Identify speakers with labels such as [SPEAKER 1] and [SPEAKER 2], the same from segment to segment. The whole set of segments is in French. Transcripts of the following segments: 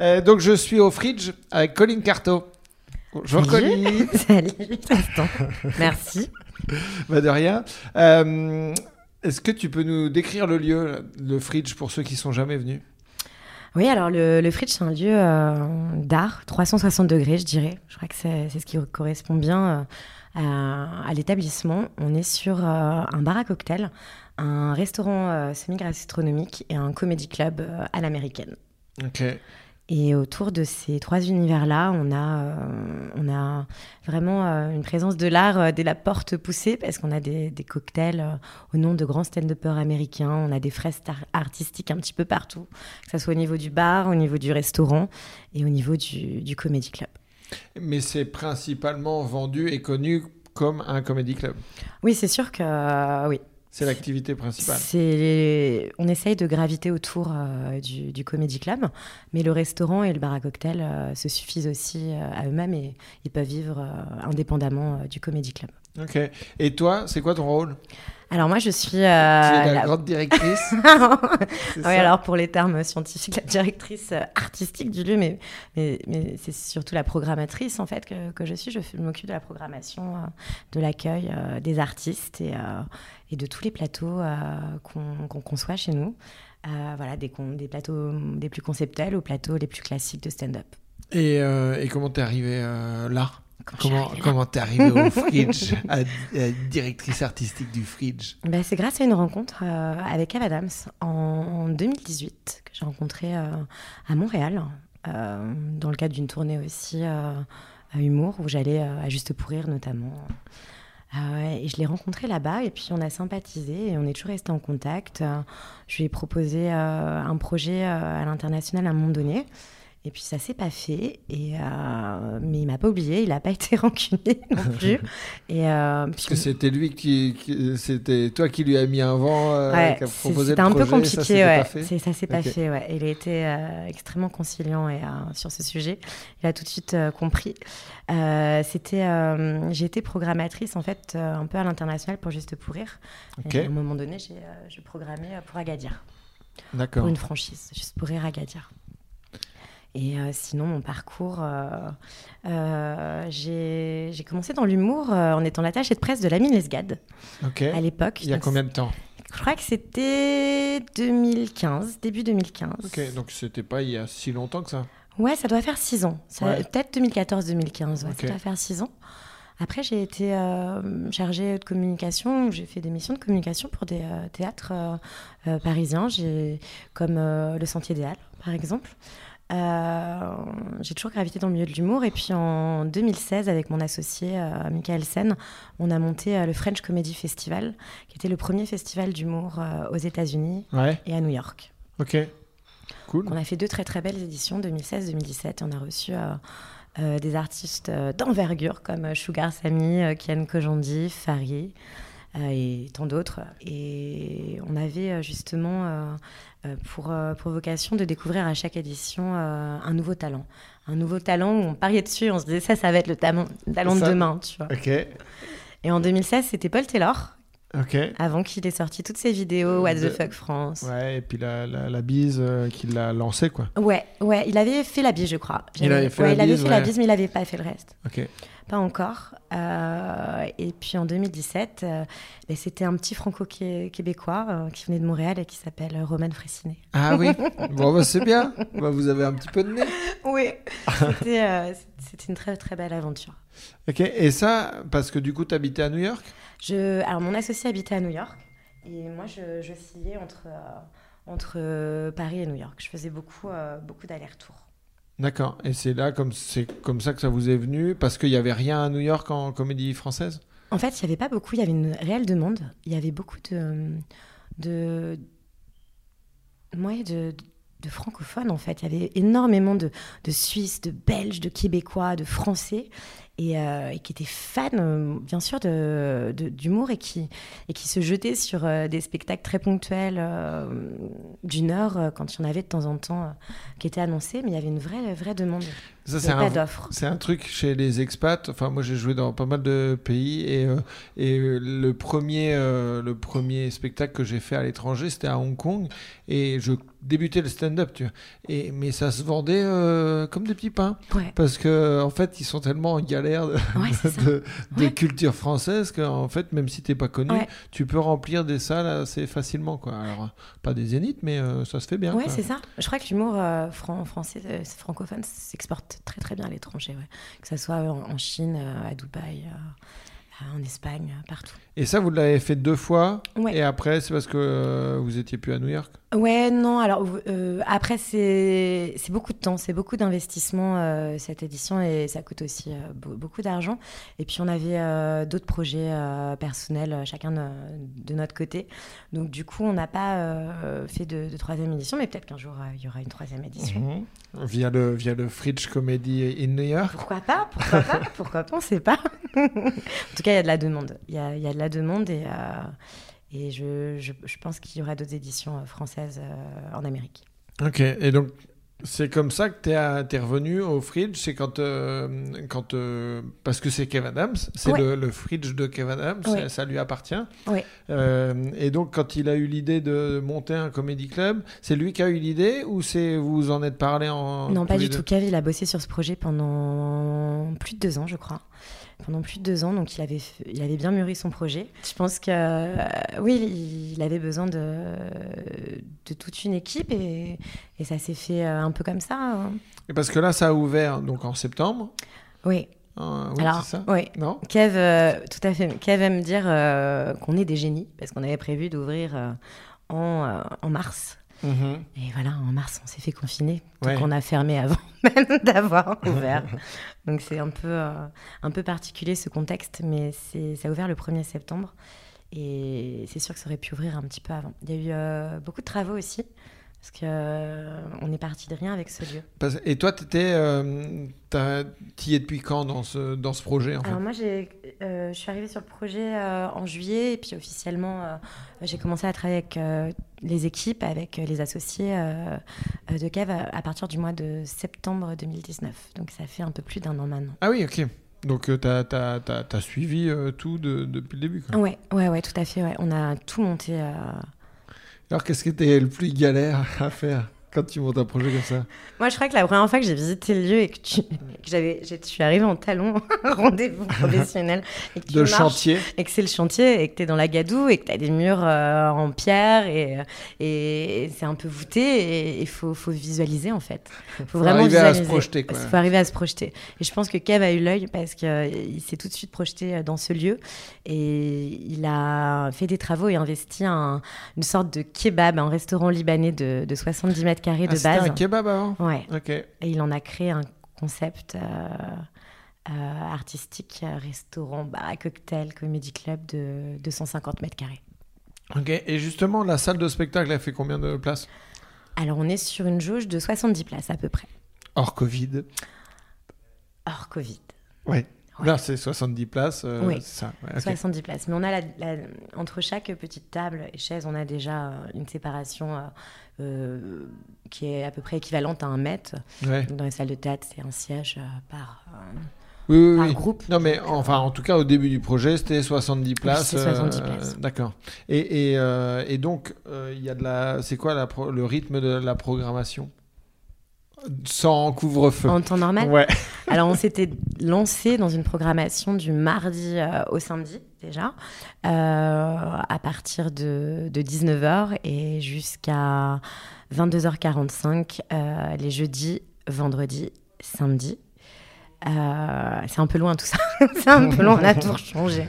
[SPEAKER 1] Euh, donc je suis au Fridge avec Colline Carto. Bonjour Colline.
[SPEAKER 2] Salut, Tristan. Merci.
[SPEAKER 1] Bah de rien. Euh, Est-ce que tu peux nous décrire le lieu, le Fridge, pour ceux qui sont jamais venus?
[SPEAKER 2] Oui, alors le, le Fridge, c'est un lieu euh, d'art, 360 degrés, je dirais. Je crois que c'est ce qui correspond bien à, à l'établissement. On est sur un bar à cocktail, un restaurant semi-gastronomique et un comedy club à l'américaine.
[SPEAKER 1] Ok.
[SPEAKER 2] Et autour de ces trois univers-là, on a, euh, on a vraiment euh, une présence de l'art euh, dès la porte poussée, parce qu'on a des, des cocktails au nom de grands stand-uppers américains, on a des fresques ar- artistiques un petit peu partout, que ce soit au niveau du bar, au niveau du restaurant et au niveau du, du comedy club.
[SPEAKER 1] Mais c'est principalement vendu et connu comme un comedy club.
[SPEAKER 2] Oui, c'est sûr que oui.
[SPEAKER 1] C'est l'activité principale.
[SPEAKER 2] On essaye de graviter autour euh, du, comedy club, mais le restaurant et le bar à cocktail euh, se suffisent aussi euh, à eux-mêmes et ils peuvent vivre indépendamment du comedy club.
[SPEAKER 1] Ok. Et toi, c'est quoi ton rôle?
[SPEAKER 2] Alors moi, je suis.
[SPEAKER 1] Tu es
[SPEAKER 2] euh,
[SPEAKER 1] la
[SPEAKER 2] la-
[SPEAKER 1] grande directrice c'est
[SPEAKER 2] oui,
[SPEAKER 1] ça
[SPEAKER 2] alors pour les termes scientifiques, la directrice euh, artistique du lieu, mais, mais, mais c'est surtout la programmatrice en fait que, que je suis. Je m'occupe de la programmation, euh, de l'accueil euh, des artistes et, euh, et de tous les plateaux qu'on qu'on conçoit chez nous. Voilà, des, des plateaux des plus conceptuels aux plateaux les plus classiques de stand-up.
[SPEAKER 1] Et, et comment t'es arrivé euh, là?
[SPEAKER 2] Comment
[SPEAKER 1] Comment
[SPEAKER 2] arrivée
[SPEAKER 1] t'es arrivé au Fridge, à, à directrice artistique du Fridge
[SPEAKER 2] Ben, c'est grâce à une rencontre euh, avec Ava Adams en, en 2018 que j'ai rencontré euh, à Montréal euh, dans le cadre d'une tournée aussi à humour où j'allais à Juste pour rire notamment. Euh, et je l'ai rencontré là-bas et puis on a sympathisé et on est toujours resté en contact. Euh, je lui ai proposé euh, un projet à l'international à un moment donné. Et puis ça s'est pas fait, et euh, mais il m'a pas oublié, il a pas été rancunier non plus. Et euh,
[SPEAKER 1] Parce que c'était lui qui, qui- c'était toi qui lui a mis un vent, euh,
[SPEAKER 2] Ouais,
[SPEAKER 1] qui a
[SPEAKER 2] c'est-
[SPEAKER 1] proposé
[SPEAKER 2] c'était un peu
[SPEAKER 1] ça
[SPEAKER 2] compliqué,
[SPEAKER 1] s'était
[SPEAKER 2] ouais.
[SPEAKER 1] pas fait
[SPEAKER 2] Ça s'est pas fait, ouais. Il a été euh, extrêmement conciliant et, euh, sur ce sujet. Il a tout de suite euh, compris. Euh, c'était, euh, j'ai été programmatrice en fait euh, un peu à l'international pour Juste pour rire.
[SPEAKER 1] Ok.
[SPEAKER 2] Et à un moment donné, j'ai, euh, programmé pour Agadir,
[SPEAKER 1] D'accord.
[SPEAKER 2] pour une franchise, Juste pour rire Agadir. Et euh, sinon, mon parcours, euh, euh, j'ai, commencé dans l'humour en étant l'attachée de presse de Lamine Lesgade
[SPEAKER 1] Ok.
[SPEAKER 2] à l'époque.
[SPEAKER 1] Il y a combien de temps?
[SPEAKER 2] Je crois que c'était 2015, début 2015.
[SPEAKER 1] Ok, donc c'était pas il y a si longtemps que ça?
[SPEAKER 2] Ouais, ça doit faire 6 ans.
[SPEAKER 1] Ouais.
[SPEAKER 2] Peut-être 2014-2015, ouais,
[SPEAKER 1] Ok.
[SPEAKER 2] ça doit faire 6 ans. Après, j'ai été euh, chargée de communication. J'ai fait des missions de communication pour des euh, théâtres euh, parisiens, comme Le Sentier des Halles, par exemple. Euh, j'ai toujours gravité dans le milieu de l'humour. Et puis en 2016, avec mon associé euh, Michael Sen, on a monté euh, le French Comedy Festival, qui était le premier festival d'humour aux États-Unis
[SPEAKER 1] Ouais.
[SPEAKER 2] et à New York.
[SPEAKER 1] Ok. Cool.
[SPEAKER 2] On a fait deux très très belles éditions, 2016-2017. On a reçu des artistes d'envergure comme Sugar Sammy, Kian Kojandi, Fari euh, et tant d'autres. Et on avait euh, justement euh, euh, pour, euh, pour vocation de découvrir à chaque édition euh, un nouveau talent. Un nouveau talent où on pariait dessus, on se disait ça, ça va être le talent, le talent de demain. Tu vois.
[SPEAKER 1] Ok.
[SPEAKER 2] Et en 2016, c'était Paul Taylor, Avant qu'il ait sorti toutes ses vidéos What the fuck France.
[SPEAKER 1] Ouais, et puis la, la, la bise euh, qui l'a lancé, quoi.
[SPEAKER 2] Ouais, ouais, il avait fait la bise, je crois.
[SPEAKER 1] Il avait fait
[SPEAKER 2] ouais,
[SPEAKER 1] la
[SPEAKER 2] il avait
[SPEAKER 1] bise,
[SPEAKER 2] fait la
[SPEAKER 1] ouais.
[SPEAKER 2] bise, mais il n'avait pas fait le reste.
[SPEAKER 1] Ok.
[SPEAKER 2] Pas encore. Euh, et puis en 2017, euh, ben, c'était un petit franco-québécois euh, qui venait de Montréal et qui s'appelle euh, Roman Fressinet.
[SPEAKER 1] Ah oui. bon, bah, c'est bien. Bah, vous avez un petit peu de nez.
[SPEAKER 2] Oui. C'était euh, une très très belle aventure.
[SPEAKER 1] Ok. Et ça, parce que du coup, t'habitais à New York?
[SPEAKER 2] Je, alors mon associé habitait à New York et moi je, je entre, euh, entre euh, Paris et New York. Je faisais beaucoup, euh, beaucoup d'allers-retours.
[SPEAKER 1] D'accord. Et c'est là, comme c'est comme ça que ça vous est venu, parce qu'il n'y avait rien à New York en comédie française?
[SPEAKER 2] En fait, il n'y avait pas beaucoup, il y avait une réelle demande. Il y avait beaucoup de, de, ouais, de, de francophones, en fait. Il y avait énormément de, de Suisses, de Belges, de Québécois, de Français, et, euh, et qui étaient fans, euh, bien sûr, d'humour et qui, se jetaient sur euh, des spectacles très ponctuels d'une heure, quand il y en avait de temps en temps, qui étaient annoncés. Mais il y avait une vraie, vraie demande.
[SPEAKER 1] Ça, c'est un, c'est truc chez les expats. Enfin, moi, j'ai joué dans pas mal de pays et, euh, et euh, le premier, euh, le premier spectacle que j'ai fait à l'étranger, c'était à Hong Kong et je débutais le stand-up, tu vois. Et mais ça se vendait euh, comme des petits pains
[SPEAKER 2] Ouais,
[SPEAKER 1] parce que en fait, ils sont tellement en galère de,
[SPEAKER 2] ouais
[SPEAKER 1] de, de
[SPEAKER 2] Ouais.
[SPEAKER 1] culture française qu'en fait, même si t'es pas connu, tu peux remplir des salles assez facilement, quoi. Alors, pas des zéniths, mais ça se fait bien.
[SPEAKER 2] Ouais, c'est ça. Je crois que l'humour fran- français, francophone, s'exporte très très bien à l'étranger. Ouais. Que ce soit en, en Chine, euh, à Dubaï, euh, en Espagne, euh, partout.
[SPEAKER 1] Et ça, vous l'avez fait deux fois.
[SPEAKER 2] Ouais.
[SPEAKER 1] Et après, c'est parce que euh, vous étiez plus à New York?
[SPEAKER 2] Ouais, non, alors euh, après, c'est beaucoup de temps, c'est beaucoup d'investissement euh, cette édition et ça coûte aussi euh, beau- beaucoup d'argent. Et puis on avait d'autres projets personnels, chacun de, de notre côté. Donc du coup, on n'a pas fait de, de troisième édition, mais peut-être qu'un jour il y aura une troisième édition.
[SPEAKER 1] Mhm. Via le, via le Fridge Comedy in New York.
[SPEAKER 2] Pourquoi pas Pourquoi pas Pourquoi pas On ne sait pas. en tout cas, il y a de la demande. Il y a, y a de la demande et, et je, je, je pense qu'il y aura d'autres éditions euh, françaises euh, en Amérique.
[SPEAKER 1] Ok. Et donc, c'est comme ça que tu es, revenu au Fridge? C'est quand. euh, quand euh, parce que c'est Kev Adams. C'est
[SPEAKER 2] Ouais.
[SPEAKER 1] le, le Fridge de Kev Adams.
[SPEAKER 2] Ouais.
[SPEAKER 1] Ça, ça lui appartient.
[SPEAKER 2] Ouais.
[SPEAKER 1] Euh, et donc, quand il a eu l'idée de monter un comédie club, c'est lui qui a eu l'idée ou c'est vous en êtes parlé en.
[SPEAKER 2] Non, pas du tout. Kev, il a bossé sur ce projet pendant plus de deux ans, je crois. Pendant plus de deux ans, donc il avait, il avait bien mûri son projet. Je pense que, euh, oui, il- avait besoin de, de toute une équipe et, et ça s'est fait euh, un peu comme ça. hein.
[SPEAKER 1] Et parce que là, ça a ouvert donc en septembre.
[SPEAKER 2] Oui,
[SPEAKER 1] Euh, oui,
[SPEAKER 2] alors,
[SPEAKER 1] ça
[SPEAKER 2] oui.
[SPEAKER 1] Non?
[SPEAKER 2] Kev, euh, tout à fait. Kev aime dire euh, qu'on est des génies parce qu'on avait prévu d'ouvrir en, en mars.
[SPEAKER 1] Mhm.
[SPEAKER 2] Et voilà, en mars, on s'est fait confiner. Donc
[SPEAKER 1] Ouais.
[SPEAKER 2] on a fermé avant même d'avoir ouvert. donc c'est un peu, euh, un peu particulier ce contexte, mais ça a ouvert le 1er septembre. Et c'est sûr que ça aurait pu ouvrir un petit peu avant. Il y a eu euh, beaucoup de travaux aussi, parce qu'on est parti de rien avec ce lieu.
[SPEAKER 1] Et toi, t'étais, euh, t'y es depuis quand dans ce, dans ce projet en fait
[SPEAKER 2] Alors moi, j'ai, euh, je suis arrivée sur le projet euh, en juillet, et puis officiellement, euh, j'ai commencé à travailler avec euh, les équipes, avec euh, les associés euh, euh, de Kev à, à partir du mois de septembre 2019. Donc ça fait un peu plus d'un an maintenant.
[SPEAKER 1] Ah oui, ok. Donc euh, t'as as, t'as- t'as suivi euh, tout de- depuis le début. quoi.
[SPEAKER 2] Ouais, ouais, ouais, tout à fait. ouais. On a tout monté. euh.
[SPEAKER 1] Alors qu'est-ce qui était le plus galère à faire? Quand tu montes un projet comme ça
[SPEAKER 2] Moi, je crois que la première fois que j'ai visité le lieu et que, tu- que j'avais, je suis arrivée en talon, rendez-vous professionnel, et que tu
[SPEAKER 1] De
[SPEAKER 2] marches
[SPEAKER 1] chantier
[SPEAKER 2] et que c'est le chantier et que tu es dans la gadoue et que tu as des murs euh, en pierre et, et c'est un peu voûté et il faut, faut visualiser en fait. Il faut,
[SPEAKER 1] Faut
[SPEAKER 2] vraiment
[SPEAKER 1] arriver à se
[SPEAKER 2] visualiser.
[SPEAKER 1] projeter.
[SPEAKER 2] Il faut arriver à se projeter. Et je pense que Kev a eu l'œil parce qu'il s'est tout de suite projeté euh, dans ce lieu et il a fait des travaux et investi un- une sorte de kebab, un restaurant libanais de, de 70 mètres carrés
[SPEAKER 1] Ah,
[SPEAKER 2] de
[SPEAKER 1] c'était
[SPEAKER 2] base.
[SPEAKER 1] un kebab avant
[SPEAKER 2] Ouais.
[SPEAKER 1] Ok.
[SPEAKER 2] Et il en a créé un concept euh, euh, artistique, euh, restaurant, bar cocktail, comédie club de 250 mètres carrés.
[SPEAKER 1] Ok. Et justement, la salle de spectacle, elle fait combien de places?
[SPEAKER 2] Alors on est sur une jauge de 70 places à peu près,
[SPEAKER 1] Hors Covid.
[SPEAKER 2] hors Covid.
[SPEAKER 1] Ouais. Là, c'est 70 places. euh,
[SPEAKER 2] Oui.
[SPEAKER 1] Ça. ouais, ok.
[SPEAKER 2] 70 places. Mais on a la, la- entre chaque petite table et chaise, on a déjà euh, une séparation euh, euh, qui est à peu près équivalente à un mètre.
[SPEAKER 1] Ouais.
[SPEAKER 2] Dans les salles de théâtre, c'est un siège par,
[SPEAKER 1] Oui, oui,
[SPEAKER 2] par
[SPEAKER 1] oui.
[SPEAKER 2] groupe.
[SPEAKER 1] Non, mais enfin, en tout cas, au début du projet, c'était 70 places.
[SPEAKER 2] c'était 70 places.
[SPEAKER 1] D'accord. Et, et, et donc, il y a de la. C'est quoi la pro- le rythme de la programmation? Sans couvre-feu.
[SPEAKER 2] En temps normal
[SPEAKER 1] Ouais.
[SPEAKER 2] Alors, on s'était lancé dans une programmation du mardi euh, au samedi, déjà, euh, à partir de, de 19h et jusqu'à 22h45 euh, les jeudis, vendredis, samedis. C'est un peu loin tout ça. c'est un peu loin, on a tout changé.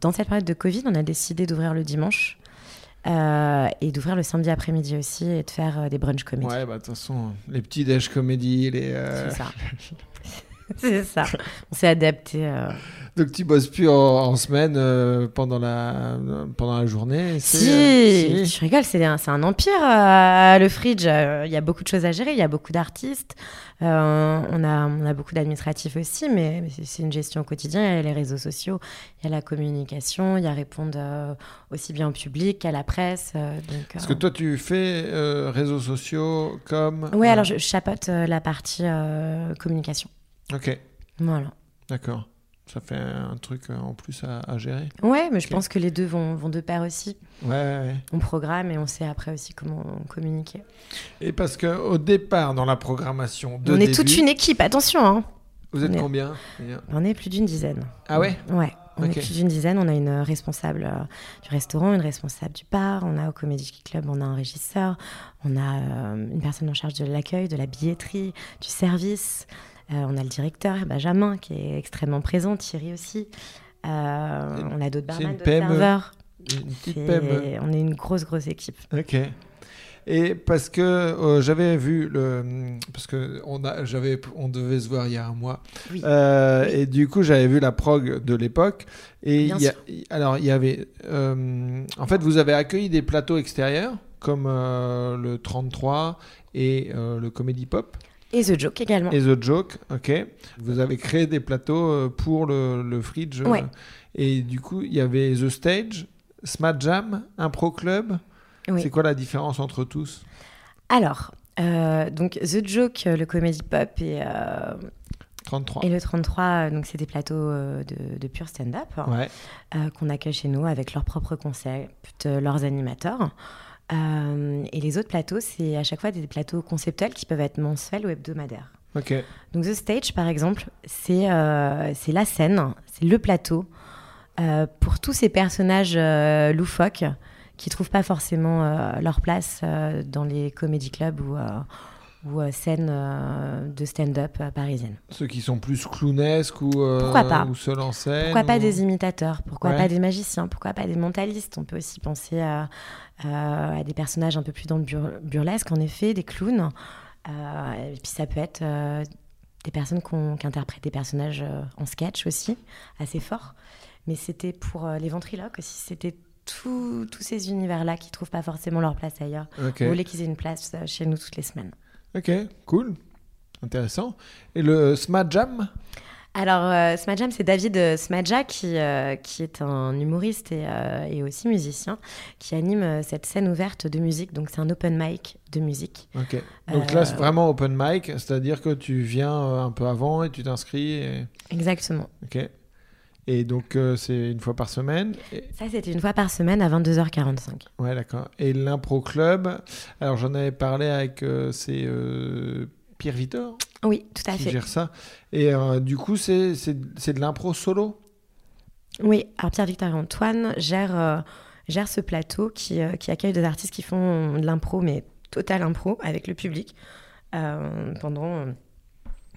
[SPEAKER 2] Dans cette période de Covid, on a décidé d'ouvrir le dimanche euh, et d'ouvrir le samedi après-midi aussi et de faire euh, des brunch comédie.
[SPEAKER 1] Ouais, bah de toute façon, les petits déj comédie, les. euh,
[SPEAKER 2] C'est ça. c'est ça. On s'est adapté. euh.
[SPEAKER 1] Donc tu bosses plus en, en semaine euh, pendant, la, pendant la journée
[SPEAKER 2] Si,
[SPEAKER 1] euh, si.
[SPEAKER 2] tu rigoles, c'est un, empire, euh, le Fridge. Il y a beaucoup de choses à gérer, il y a beaucoup d'artistes. On, a, on a beaucoup d'administratifs aussi, mais, c'est- une gestion au quotidien. Il y a les réseaux sociaux, il y a la communication, il y a répondre aussi bien au public qu'à la presse. donc,
[SPEAKER 1] Parce que toi tu fais réseaux sociaux comme... Euh,
[SPEAKER 2] alors je, je euh, la partie communication.
[SPEAKER 1] Ok,
[SPEAKER 2] Voilà.
[SPEAKER 1] d'accord. Ça fait un truc euh, en plus à, à gérer.
[SPEAKER 2] Ouais, mais je pense que les deux vont, vont de pair aussi.
[SPEAKER 1] Ouais, ouais, ouais.
[SPEAKER 2] On programme et on sait après aussi comment communiquer.
[SPEAKER 1] Et parce qu'au départ, dans la programmation de
[SPEAKER 2] on est toute une équipe, attention. Hein.
[SPEAKER 1] vous êtes
[SPEAKER 2] on
[SPEAKER 1] combien?
[SPEAKER 2] On est plus d'une dizaine.
[SPEAKER 1] Ah ouais?
[SPEAKER 2] Ouais. On est plus d'une dizaine. On a une responsable euh, du restaurant, une responsable du bar. On a au Comedy Club, on a un régisseur. On a euh, une personne en charge de l'accueil, de la billetterie, du service. Euh, on a le directeur, Benjamin, qui est extrêmement présent. Thierry aussi. Euh, on a d'autres barman, d'autres serveurs.
[SPEAKER 1] Une petite PME.
[SPEAKER 2] On est une grosse, grosse équipe.
[SPEAKER 1] Ok. Et parce que euh, j'avais vu le parce que on a j'avais on devait se voir il y a un mois
[SPEAKER 2] Oui.
[SPEAKER 1] Euh, et du coup j'avais vu la prog de l'époque et
[SPEAKER 2] Bien
[SPEAKER 1] il y a, alors il y avait euh, en fait vous avez accueilli des plateaux extérieurs comme le 33 et le Comedy Pop
[SPEAKER 2] Et The Joke également.
[SPEAKER 1] et The Joke ok vous avez créé des plateaux euh, pour le, le Fridge euh,
[SPEAKER 2] Ouais.
[SPEAKER 1] et du coup il y avait The Stage Smat Jam Impro Club
[SPEAKER 2] Oui.
[SPEAKER 1] c'est quoi la différence entre tous?
[SPEAKER 2] Alors, euh, donc The Joke, le Comedy Pop et, euh,
[SPEAKER 1] 33
[SPEAKER 2] et le 33, euh, donc c'est des plateaux de, de pur stand-up
[SPEAKER 1] ouais
[SPEAKER 2] euh, qu'on accueille chez nous avec leurs propres concepts, leurs animateurs. Euh, et les autres plateaux, c'est à chaque fois des plateaux conceptuels qui peuvent être mensuels ou hebdomadaires. Donc The Stage, par exemple, c'est euh, la scène, c'est le plateau euh, pour tous ces personnages euh, loufoques qui trouvent pas forcément leur place dans les comédie clubs ou, ou euh, scènes euh, de stand-up euh, parisiennes.
[SPEAKER 1] Ceux qui sont plus clownesques ou,
[SPEAKER 2] Pourquoi pas
[SPEAKER 1] ou seuls en scène
[SPEAKER 2] Pourquoi pas des imitateurs Pourquoi
[SPEAKER 1] Ouais.
[SPEAKER 2] pas des magiciens Pourquoi pas des mentalistes On peut aussi penser à, des personnages un peu plus dans le bur- burlesque, en effet, des clowns. Et puis ça peut être des personnes qui interprètent des personnages en sketch aussi, assez forts. Mais c'était pour les ventriloques aussi. C'était tous ces univers-là qui trouvent pas forcément leur place ailleurs.
[SPEAKER 1] Ok,
[SPEAKER 2] On voulait qu'ils aient une place chez nous toutes les semaines.
[SPEAKER 1] Ok, cool, intéressant. Et le Smat Jam
[SPEAKER 2] Alors, euh, Smadjam, c'est David euh, Smadja qui, euh, qui est un humoriste et, euh, et aussi musicien qui anime cette scène ouverte de musique. Donc, c'est un open mic de musique.
[SPEAKER 1] Ok. Donc là, c'est vraiment open mic, c'est-à-dire que tu viens un peu avant et tu t'inscris. Et...
[SPEAKER 2] Exactement.
[SPEAKER 1] Ok. Et donc, euh, c'est une fois par semaine. Et-
[SPEAKER 2] Ça, c'était une fois par semaine à 22h45.
[SPEAKER 1] Ouais, d'accord. Et l'impro club, alors j'en avais parlé avec euh, c'est euh, Pierre Vitor
[SPEAKER 2] Oui, tout à
[SPEAKER 1] qui
[SPEAKER 2] fait.
[SPEAKER 1] gère ça. Et du coup, c'est c'est c'est de l'impro solo?
[SPEAKER 2] Oui, alors Pierre-Victor et Antoine gèrent, gèrent ce plateau qui, qui accueille des artistes qui font de l'impro, mais total impro, avec le public, pendant,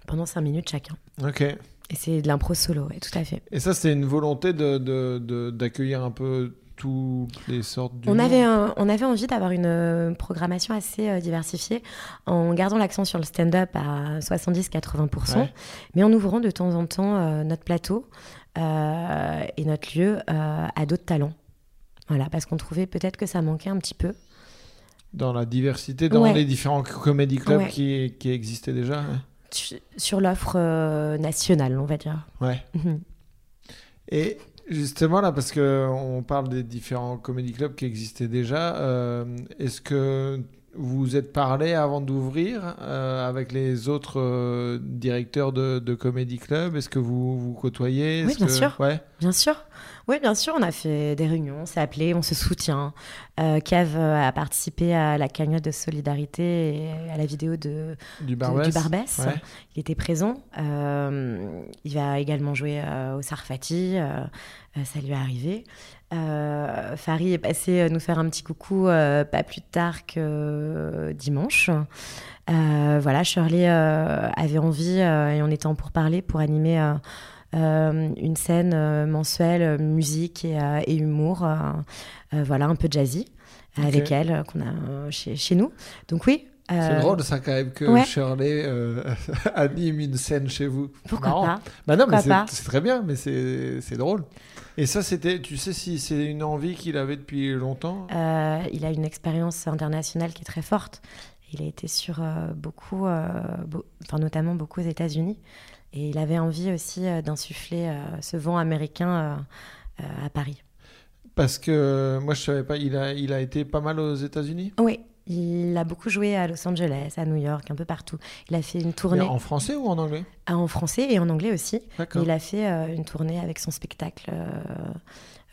[SPEAKER 2] pendant 5 minutes chacun.
[SPEAKER 1] Ok.
[SPEAKER 2] Et c'est de l'impro solo, oui, tout à fait.
[SPEAKER 1] Et ça, c'est une volonté de, de, de- d'accueillir un peu toutes les sortes
[SPEAKER 2] On
[SPEAKER 1] d'humour.
[SPEAKER 2] avait, un- on avait envie d'avoir une euh, programmation assez euh, diversifiée en gardant l'accent sur le stand-up à 70-80%,
[SPEAKER 1] Ouais.
[SPEAKER 2] mais en ouvrant de temps en temps euh, notre plateau et notre lieu à d'autres talents. Voilà, parce qu'on trouvait peut-être que ça manquait un petit peu.
[SPEAKER 1] Dans la diversité, dans
[SPEAKER 2] Ouais.
[SPEAKER 1] les différents comédie clubs
[SPEAKER 2] Ouais.
[SPEAKER 1] qui, qui existaient déjà.
[SPEAKER 2] Su- Sur l'offre euh, nationale, on va dire.
[SPEAKER 1] Ouais.
[SPEAKER 2] Mhm.
[SPEAKER 1] Et justement, là, parce qu'on parle des différents comédie clubs qui existaient déjà, euh, est-ce que vous vous êtes parlé avant d'ouvrir euh, avec les autres euh, directeurs de, de comédie club? Est-ce que vous vous côtoyez?
[SPEAKER 2] Oui, bien
[SPEAKER 1] que-
[SPEAKER 2] sûr.
[SPEAKER 1] Ouais.
[SPEAKER 2] Bien sûr. Oui, bien sûr, on a fait des réunions, on s'est appelé, on se soutient. Euh, Kev euh, a participé à la cagnotte de solidarité et à la vidéo de,
[SPEAKER 1] Du
[SPEAKER 2] de-
[SPEAKER 1] Barbès
[SPEAKER 2] du Barbès.
[SPEAKER 1] Ouais.
[SPEAKER 2] Il était présent. Euh, il va également jouer euh, au Sarfati. ça lui est arrivé. Euh, Farid est passé nous faire un petit coucou euh, pas plus tard que euh, dimanche. Voilà, Shirley avait envie et on était en pourparlers pour animer une scène euh, mensuelle, euh, musique et, euh, et humour. euh, euh, voilà, un peu jazzy avec elle euh, qu'on a euh, chez, chez nous. Donc oui,
[SPEAKER 1] C'est
[SPEAKER 2] Euh,
[SPEAKER 1] drôle ça quand même que
[SPEAKER 2] ouais.
[SPEAKER 1] Shirley euh, anime une scène chez vous.
[SPEAKER 2] Pourquoi
[SPEAKER 1] Marrant.
[SPEAKER 2] pas
[SPEAKER 1] Bah non, mais
[SPEAKER 2] Pourquoi
[SPEAKER 1] c'est-
[SPEAKER 2] pas
[SPEAKER 1] c'est très bien, mais c'est c'est drôle. Et ça, c'était, tu sais si c'est une envie qu'il avait depuis longtemps?
[SPEAKER 2] Euh, il a une expérience internationale qui est très forte. Il a été sur euh, beaucoup, euh, enfin notamment beaucoup aux États-Unis, et il avait envie aussi euh, d'insuffler euh, ce vent américain euh, à Paris.
[SPEAKER 1] Parce que moi, je savais pas, il a, il a été pas mal aux États-Unis?
[SPEAKER 2] Oui, il a beaucoup joué à Los Angeles, à New York, un peu partout. Il a fait une
[SPEAKER 1] Mais
[SPEAKER 2] tournée
[SPEAKER 1] En français ou en anglais?
[SPEAKER 2] Ah, en français et en anglais aussi. Il a fait euh, une tournée avec son spectacle, euh,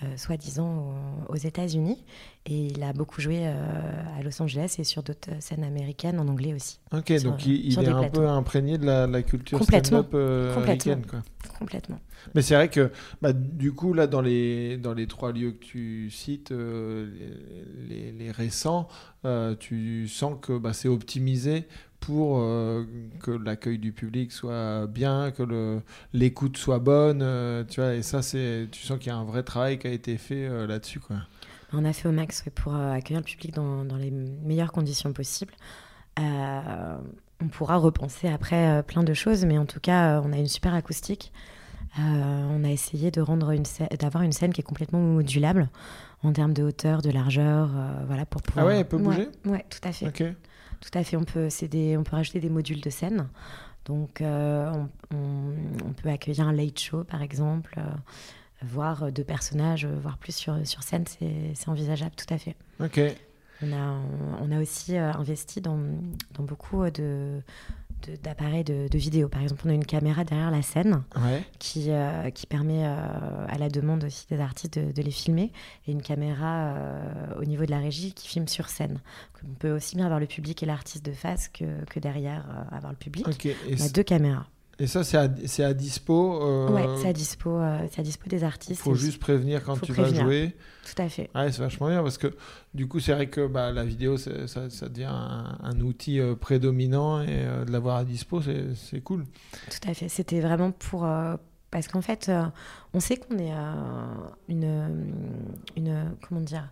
[SPEAKER 2] euh, soi-disant, aux, aux États-Unis. Et il a beaucoup joué euh, à Los Angeles et sur d'autres scènes américaines en anglais aussi.
[SPEAKER 1] Ok,
[SPEAKER 2] sur-
[SPEAKER 1] donc il, est un
[SPEAKER 2] plateaux.
[SPEAKER 1] peu imprégné de la, la culture stand-up euh, américaine. Quoi.
[SPEAKER 2] Complètement.
[SPEAKER 1] Mais c'est vrai que bah, du coup, là, dans les, dans les trois lieux que tu cites, les, les- les récents, tu sens que bah, c'est optimisé pour euh, que l'accueil du public soit bien, que l'écoute soit bonne, euh, tu vois, et ça, c'est, tu sens qu'il y a un vrai travail qui a été fait euh, là-dessus, quoi.
[SPEAKER 2] On a fait au max pour accueillir le public dans, dans les meilleures conditions possibles. On pourra repenser après plein de choses, mais en tout cas, on a une super acoustique. On a essayé de rendre une d'avoir une scène qui est complètement modulable en termes de hauteur, de largeur, voilà pour pouvoir.
[SPEAKER 1] Ah ouais, elle peut bouger?
[SPEAKER 2] Ouais, tout à fait.
[SPEAKER 1] Ok.
[SPEAKER 2] Tout à fait. On peut, des- on peut rajouter des modules de scène. Donc, euh, on, on- on peut accueillir un late show, par exemple, euh, voir deux personnages, euh, voire plus sur, sur scène, c'est, envisageable, tout à fait.
[SPEAKER 1] Ok.
[SPEAKER 2] On a, on a aussi investi dans, dans beaucoup de- d'appareils de, de vidéo. Par exemple, on a une caméra derrière la scène
[SPEAKER 1] Ouais.
[SPEAKER 2] qui, euh, qui permet euh, à la demande aussi des artistes de, de les filmer et une caméra euh, au niveau de la régie qui filme sur scène. Donc, on peut aussi bien avoir le public et l'artiste de face que, que derrière avoir le public. On a deux caméras.
[SPEAKER 1] Et ça, c'est à, c'est à dispo. euh,
[SPEAKER 2] Ouais, c'est à dispo, euh, c'est à dispo des artistes.
[SPEAKER 1] faut
[SPEAKER 2] Et-
[SPEAKER 1] juste prévenir quand
[SPEAKER 2] faut
[SPEAKER 1] tu
[SPEAKER 2] prévenir.
[SPEAKER 1] vas jouer.
[SPEAKER 2] Tout à fait.
[SPEAKER 1] Ouais, c'est vachement bien parce que du coup, c'est vrai que bah, la vidéo, ça, ça devient un, un outil euh, prédominant et de l'avoir à dispo, c'est c'est cool.
[SPEAKER 2] Tout à fait. C'était vraiment pour. parce qu'en fait, on sait qu'on est une, une. Comment dire?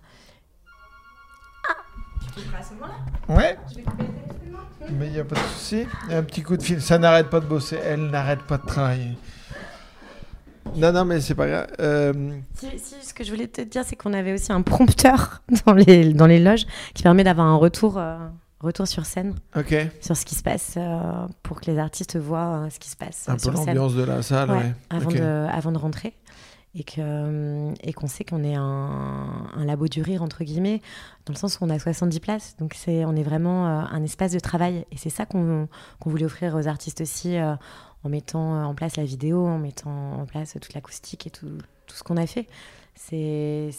[SPEAKER 1] Ouais. Mais il n'y a pas de souci. Un petit coup de fil. Ça n'arrête pas de bosser. Elle n'arrête pas de travailler. Non, non, mais c'est pas grave. Euh,
[SPEAKER 2] si, si, ce que je voulais te dire, c'est qu'on avait aussi un prompteur dans les, dans les loges qui permet d'avoir un retour, euh, retour sur scène,
[SPEAKER 1] ok.
[SPEAKER 2] sur ce qui se passe, euh, pour que les artistes voient euh, ce qui se passe
[SPEAKER 1] Un peu l'ambiance de la salle.
[SPEAKER 2] Ouais,
[SPEAKER 1] Ouais.
[SPEAKER 2] avant, de, avant de rentrer. Et euh, et qu'on sait qu'on est un, un labo du rire, entre guillemets, dans le sens où on a 70 places. Donc c'est, on est vraiment euh, un espace de travail. Et c'est ça qu'on, voulait offrir aux artistes aussi, euh, en mettant en place la vidéo, en mettant en place toute l'acoustique et tout, tout ce qu'on a fait. C'est,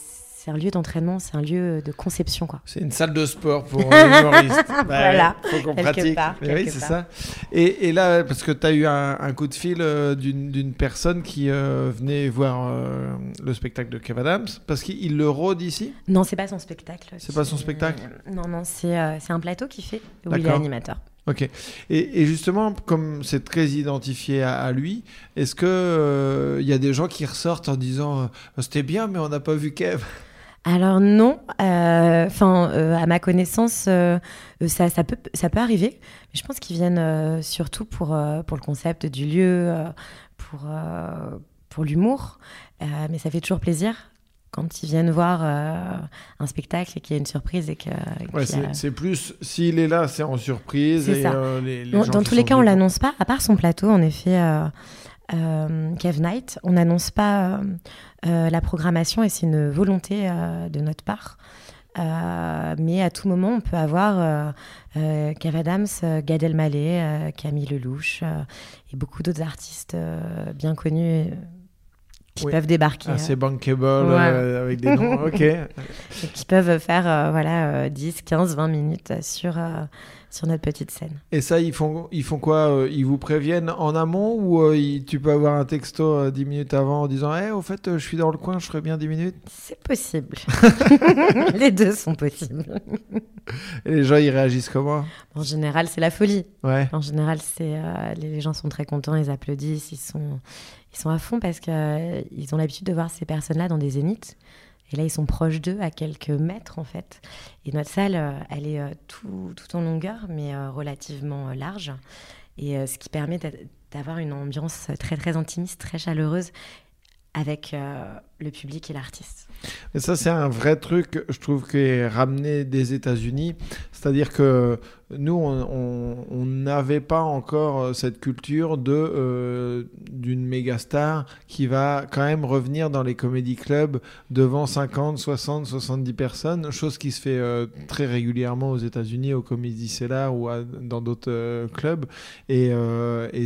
[SPEAKER 2] un lieu d'entraînement, c'est un lieu de conception. Quoi.
[SPEAKER 1] C'est une salle de sport pour les humoristes. Bah
[SPEAKER 2] Voilà.
[SPEAKER 1] faut qu'on pratique.
[SPEAKER 2] part,
[SPEAKER 1] oui, c'est ça. Et, et là, parce que tu as eu un, un coup de fil euh, d'une personne qui euh, venait voir euh, le spectacle de Kev Adams, parce qu'il le rôde ici?
[SPEAKER 2] Non, c'est pas son spectacle.
[SPEAKER 1] C'est pas son spectacle?
[SPEAKER 2] Non, non, c'est, euh, un plateau qui fait où il est animateur.
[SPEAKER 1] Ok. Et, justement, comme c'est très identifié à, lui, est-ce que euh, il y a des gens qui ressortent en disant euh, c'était bien, mais on n'a pas vu Kev?
[SPEAKER 2] Alors non, euh, enfin euh, à ma connaissance, euh, ça, ça, peut, ça peut arriver. Mais je pense qu'ils viennent euh, surtout pour, euh, pour le concept du lieu, euh, pour, euh, pour l'humour. Euh, mais ça fait toujours plaisir quand ils viennent voir euh, un spectacle et qu'il y a une surprise et que.
[SPEAKER 1] Ouais,
[SPEAKER 2] a-
[SPEAKER 1] c'est plus s'il est là, c'est en surprise. Et,
[SPEAKER 2] ça.
[SPEAKER 1] euh, les- les
[SPEAKER 2] Bon,
[SPEAKER 1] gens
[SPEAKER 2] dans tous les cas, on l'annonce pas, à part son plateau, en effet, euh, euh, Kev Night, on n'annonce pas euh, euh, la programmation et c'est une volonté euh, de notre part. Euh, mais à tout moment, on peut avoir euh, euh, Kev Adams, euh, Gad Elmaleh, euh, Camille Lelouch euh, et beaucoup d'autres artistes euh, bien connus euh, qui
[SPEAKER 1] Oui.
[SPEAKER 2] peuvent débarquer,
[SPEAKER 1] Ah,
[SPEAKER 2] euh,
[SPEAKER 1] c'est bankable euh, avec des noms. ok.
[SPEAKER 2] et qui peuvent faire euh, voilà, euh, 10, 15, 20 minutes sur, euh, sur notre petite scène.
[SPEAKER 1] Et ça, ils font, ils font quoi Ils vous préviennent en amont ou euh, ils- tu peux avoir un texto euh, 10 minutes avant en disant Eh, au fait, euh, je suis dans le coin, je ferai bien 10 minutes?
[SPEAKER 2] C'est possible. Les deux sont possibles.
[SPEAKER 1] Et les gens, ils réagissent comment?
[SPEAKER 2] En général, c'est la folie.
[SPEAKER 1] Ouais.
[SPEAKER 2] En général, c'est euh, les les gens sont très contents, ils applaudissent, ils sont, ils sont à fond parce qu'ils ont l'habitude de voir ces personnes-là dans des zéniths. Et là, ils sont proches d'eux, à quelques mètres en fait. Et notre salle, elle est tout, tout, en longueur, mais relativement large. Et ce qui permet d'avoir une ambiance très très intimiste, très chaleureuse avec le public et l'artiste.
[SPEAKER 1] Et ça, c'est un vrai truc, je trouve, qui est ramené des États-Unis. C'est-à-dire que nous, on n'avait pas encore euh, cette culture de euh, d'une méga star qui va quand même revenir dans les comédie clubs devant 50, 60, 70 personnes, chose qui se fait euh, très régulièrement aux États-Unis, au Comedy Cellar ou dans d'autres clubs. Et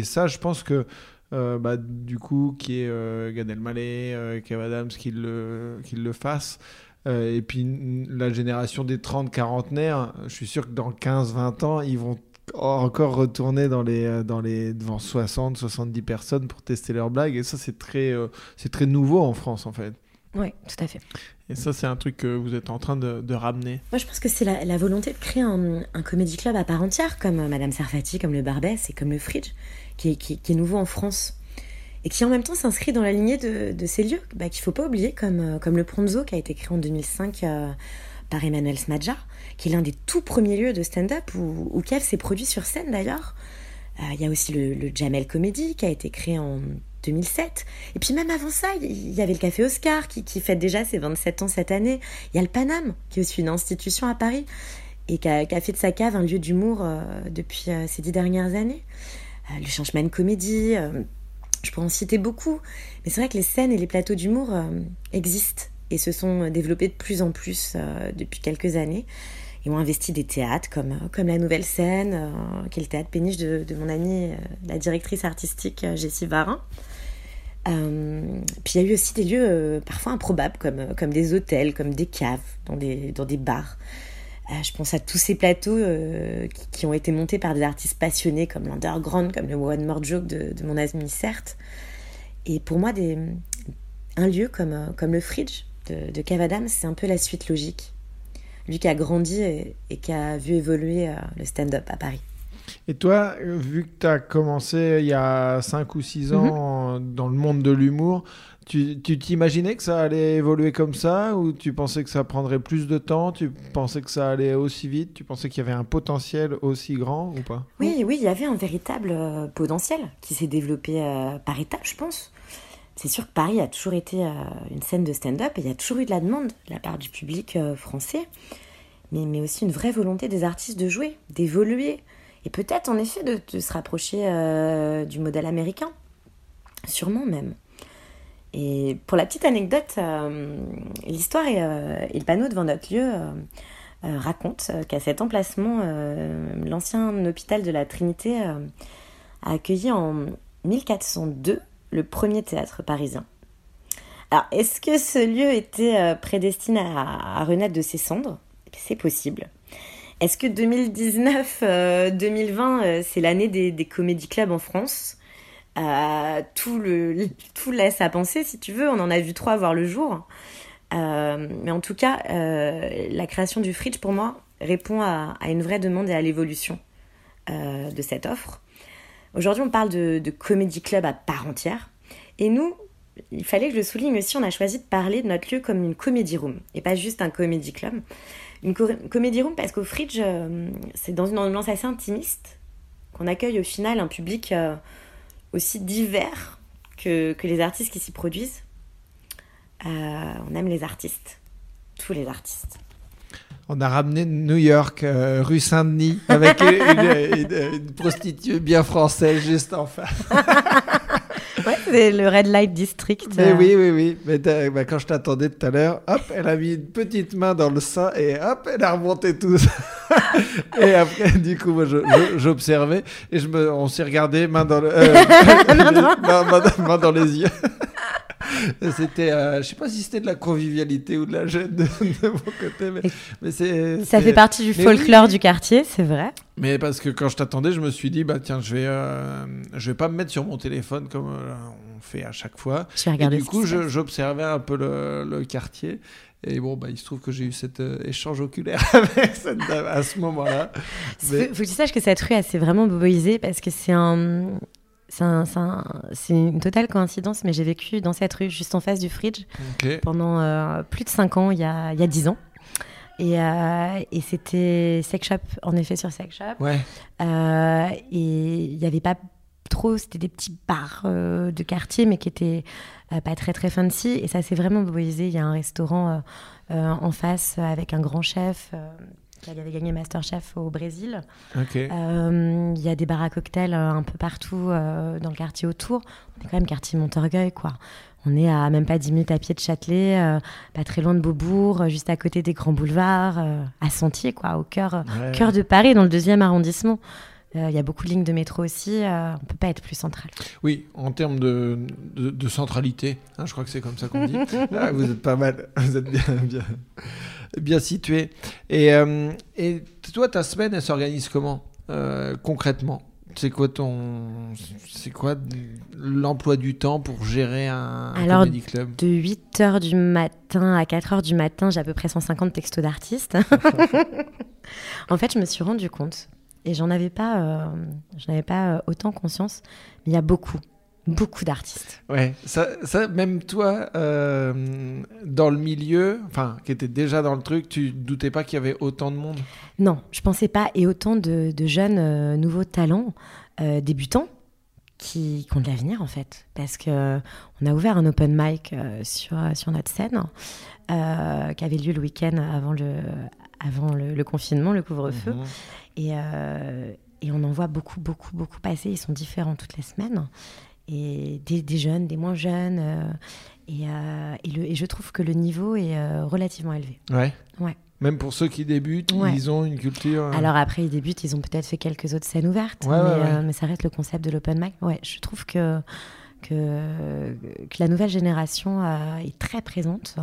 [SPEAKER 1] ça, je pense que euh, bah, du coup, qui est euh, Gad Elmaleh, euh, Kev Adams, qui le, le fasse. et puis la génération des 30-40naires, je suis sûr que dans 15-20 ans, ils vont encore retourner dans les, dans les, devant 60-70 personnes pour tester leurs blagues. Et ça, c'est très, c'est très nouveau en France, en fait.
[SPEAKER 2] Oui, tout à fait.
[SPEAKER 1] Et ça, c'est un truc que vous êtes en train de, de ramener.
[SPEAKER 2] Moi, je pense que c'est la, la, volonté de créer un, un comédie club à part entière, comme Madame Sarfati, comme le Barbès et comme le Fridge qui est, nouveau en France et qui en même temps s'inscrit dans la lignée de, ces lieux bah, qu'il ne faut pas oublier, comme, euh, comme le Pronzo qui a été créé en 2005 euh, par Emmanuel Smadja, qui est l'un des tout premiers lieux de stand-up où, où Kev s'est produit sur scène d'ailleurs. Euh, il y a aussi le, Jamel Comedy qui a été créé en 2007. Et puis même avant ça, il y avait le Café Oscar qui, qui fête déjà ses 27 ans cette année. Il y a le Paname qui est aussi une institution à Paris et qui a, fait de sa cave un lieu d'humour depuis ces dix dernières années. Euh, le Changeman Comedy, euh, je pourrais en citer beaucoup. Mais c'est vrai que les scènes et les plateaux d'humour euh, existent et se sont développés de plus en plus depuis quelques années. Ils ont investi des théâtres comme, comme la Nouvelle Scène, qui est le théâtre péniche de, mon amie, la directrice artistique Jessie Varin. puis il y a eu aussi des lieux parfois improbables, comme, comme des hôtels, comme des caves, dans des, dans des bars. Euh, je pense à tous ces plateaux euh, qui, ont été montés par des artistes passionnés comme l'Underground, comme le One More Joke de, mon ami certes. Et pour moi, des, un lieu comme, euh, comme le Fridge de, de Cavadam, c'est un peu la suite logique. Lui qui a grandi et, qui a vu évoluer le stand-up à Paris.
[SPEAKER 1] Et toi, vu que tu as commencé il y a 5 ou 6 ans mhm. dans le monde de l'humour, tu t'imaginais que ça allait évoluer comme ça ou tu pensais que ça prendrait plus de temps? Tu pensais que ça allait aussi vite? Tu pensais qu'il y avait un potentiel aussi grand ou pas?
[SPEAKER 2] Oui, oui, il y avait un véritable euh, potentiel qui s'est développé euh, par étapes, je pense. C'est sûr que Paris a toujours été euh, une scène de stand-up et il y a toujours eu de la demande de la part du public français, mais, mais aussi une vraie volonté des artistes de jouer, d'évoluer. Et peut-être en effet de, de se rapprocher du modèle américain, sûrement même. Et pour la petite anecdote, euh, l'histoire euh, et, le panneau devant notre lieu euh, racontent qu'à cet emplacement, l'ancien hôpital de la Trinité a accueilli en 1402 le premier théâtre parisien. Alors, est-ce que ce lieu était prédestiné à, renaître de ses cendres? C'est possible. Est-ce que 2019-2020, c'est l'année des, des comédie clubs en France? Euh, tout, le, tout laisse à penser, si tu veux. On en a vu trois voir le jour. Euh, mais en tout cas, euh, la création du Fridge, pour moi, répond à, une vraie demande et à l'évolution de cette offre. Aujourd'hui, on parle de, de comédie club à part entière. Et nous, il fallait que je le souligne aussi, on a choisi de parler de notre lieu comme une comédie room et pas juste un comédie club. Une comédie room parce qu'au Fridge, c'est dans une ambiance assez intimiste qu'on accueille au final un public aussi divers que, que les artistes qui s'y produisent. Euh, on aime les artistes, tous les artistes.
[SPEAKER 1] On a ramené New York, euh, rue Saint-Denis, avec une, une, prostituée bien française juste en face.
[SPEAKER 2] c'est le Red Light District.
[SPEAKER 1] Mais oui, oui, oui. Mais bah, quand je t'attendais tout à l'heure, hop, elle a mis une petite main dans le sein et hop, elle a remonté tout ça. et après, du coup, moi, j'observais et je me, on s'est regardé main dans le, euh, main, dans les yeux. C'était, euh, je sais pas si c'était de la convivialité ou de la gêne de, mon côté, mais, mais c'est.
[SPEAKER 2] Ça fait partie du folklore du quartier, c'est vrai.
[SPEAKER 1] Mais parce que quand je t'attendais, je me suis dit, bah tiens, je vais, euh, je vais pas me mettre sur mon téléphone comme euh, on fait à chaque fois. Et du coup, j'observais un peu le, le, quartier. Et bon, bah, il se trouve que j'ai eu cet échange oculaire avec cette dame à ce moment-là.
[SPEAKER 2] Mais... Faut, faut que tu saches que cette rue, elle s'est vraiment boboisée parce que c'est un c'est une totale coïncidence, mais j'ai vécu dans cette rue, juste en face du Fridge, pendant euh, plus de 5 ans, il y a, il y a 10 ans. Et, euh, et c'était Sex Shop, en effet, sur Sex Shop.
[SPEAKER 1] Ouais.
[SPEAKER 2] Euh, et il n'y avait pas trop, c'était des petits bars de quartier, mais qui étaient pas très très fancy. Et ça s'est vraiment boisé. Il y a un restaurant en face avec un grand chef qui avait gagné Masterchef au Brésil. Euh, il y a des bars à cocktails euh, un peu partout euh, dans le quartier autour. On est quand même quartier Montorgueil, quoi. On est à même pas 10 minutes à pied de Châtelet, pas très loin de Beaubourg, juste à côté des grands boulevards, à Sentier, quoi, au cœur, cœur de Paris, dans le deuxième arrondissement. Il y a beaucoup de lignes de métro aussi. on ne peut pas être plus central.
[SPEAKER 1] Oui, en termes de, de, centralité, hein, je crois que c'est comme ça qu'on dit. Ah, vous êtes pas mal. Vous êtes bien, bien, bien situé. Et, euh, et toi, ta semaine, elle s'organise comment euh, concrètement? C'est quoi ton, c'est quoi l'emploi du temps pour gérer un,
[SPEAKER 2] Alors,
[SPEAKER 1] club?
[SPEAKER 2] De 8h du matin à 4h du matin, j'ai à peu près 150 textos d'artistes. en fait, je me suis rendu compte, et j'en avais pas, euh, j'en avais pas autant conscience, mais il y a beaucoup, beaucoup d'artistes.
[SPEAKER 1] Ouais, ça, ça, même toi, euh, dans le milieu, enfin, qui était déjà dans le truc, tu doutais pas qu'il y avait autant de monde?
[SPEAKER 2] Non, je pensais pas, et autant de, jeunes euh, nouveaux talents, euh, débutants, qui, ont de l'avenir en fait, parce que on a ouvert un open mic sur, sur notre scène, qui avait lieu le week-end avant le, avant le, confinement, le couvre-feu, mhm. et, et on en voit beaucoup, beaucoup, beaucoup passer. Ils sont différents toutes les semaines et des, jeunes, des moins jeunes. Euh, et, euh, et, le, et, je trouve que le niveau est euh, relativement élevé.
[SPEAKER 1] Ouais.
[SPEAKER 2] ouais.
[SPEAKER 1] Même pour ceux qui débutent, ils ont une culture.
[SPEAKER 2] Alors après, ils débutent, ils ont peut-être fait quelques autres scènes ouvertes, mais, mais, ça reste le concept de l'open mic. Ouais, je trouve que, que, que la nouvelle génération est très présente.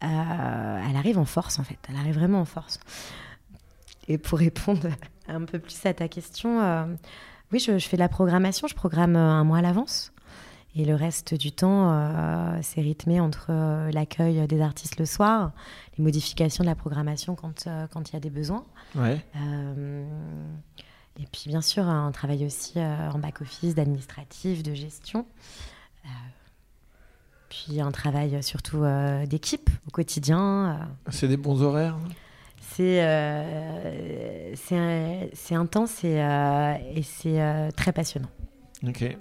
[SPEAKER 2] Elle arrive en force, en fait. Elle arrive vraiment en force. Et pour répondre un peu plus à ta question, oui, je, fais de la programmation, je programme euh, un mois à l'avance. Et le reste du temps, euh, c'est rythmé entre euh, l'accueil des artistes le soir, les modifications de la programmation quand il y a des besoins.
[SPEAKER 1] Ouais.
[SPEAKER 2] et puis, bien sûr, un travail aussi en back-office, d'administratif, de gestion. Puis, un travail surtout d'équipe au quotidien.
[SPEAKER 1] C'est des bons horaires
[SPEAKER 2] c'est euh, c'est intense et, euh, et c'est euh, très passionnant.
[SPEAKER 1] Ok.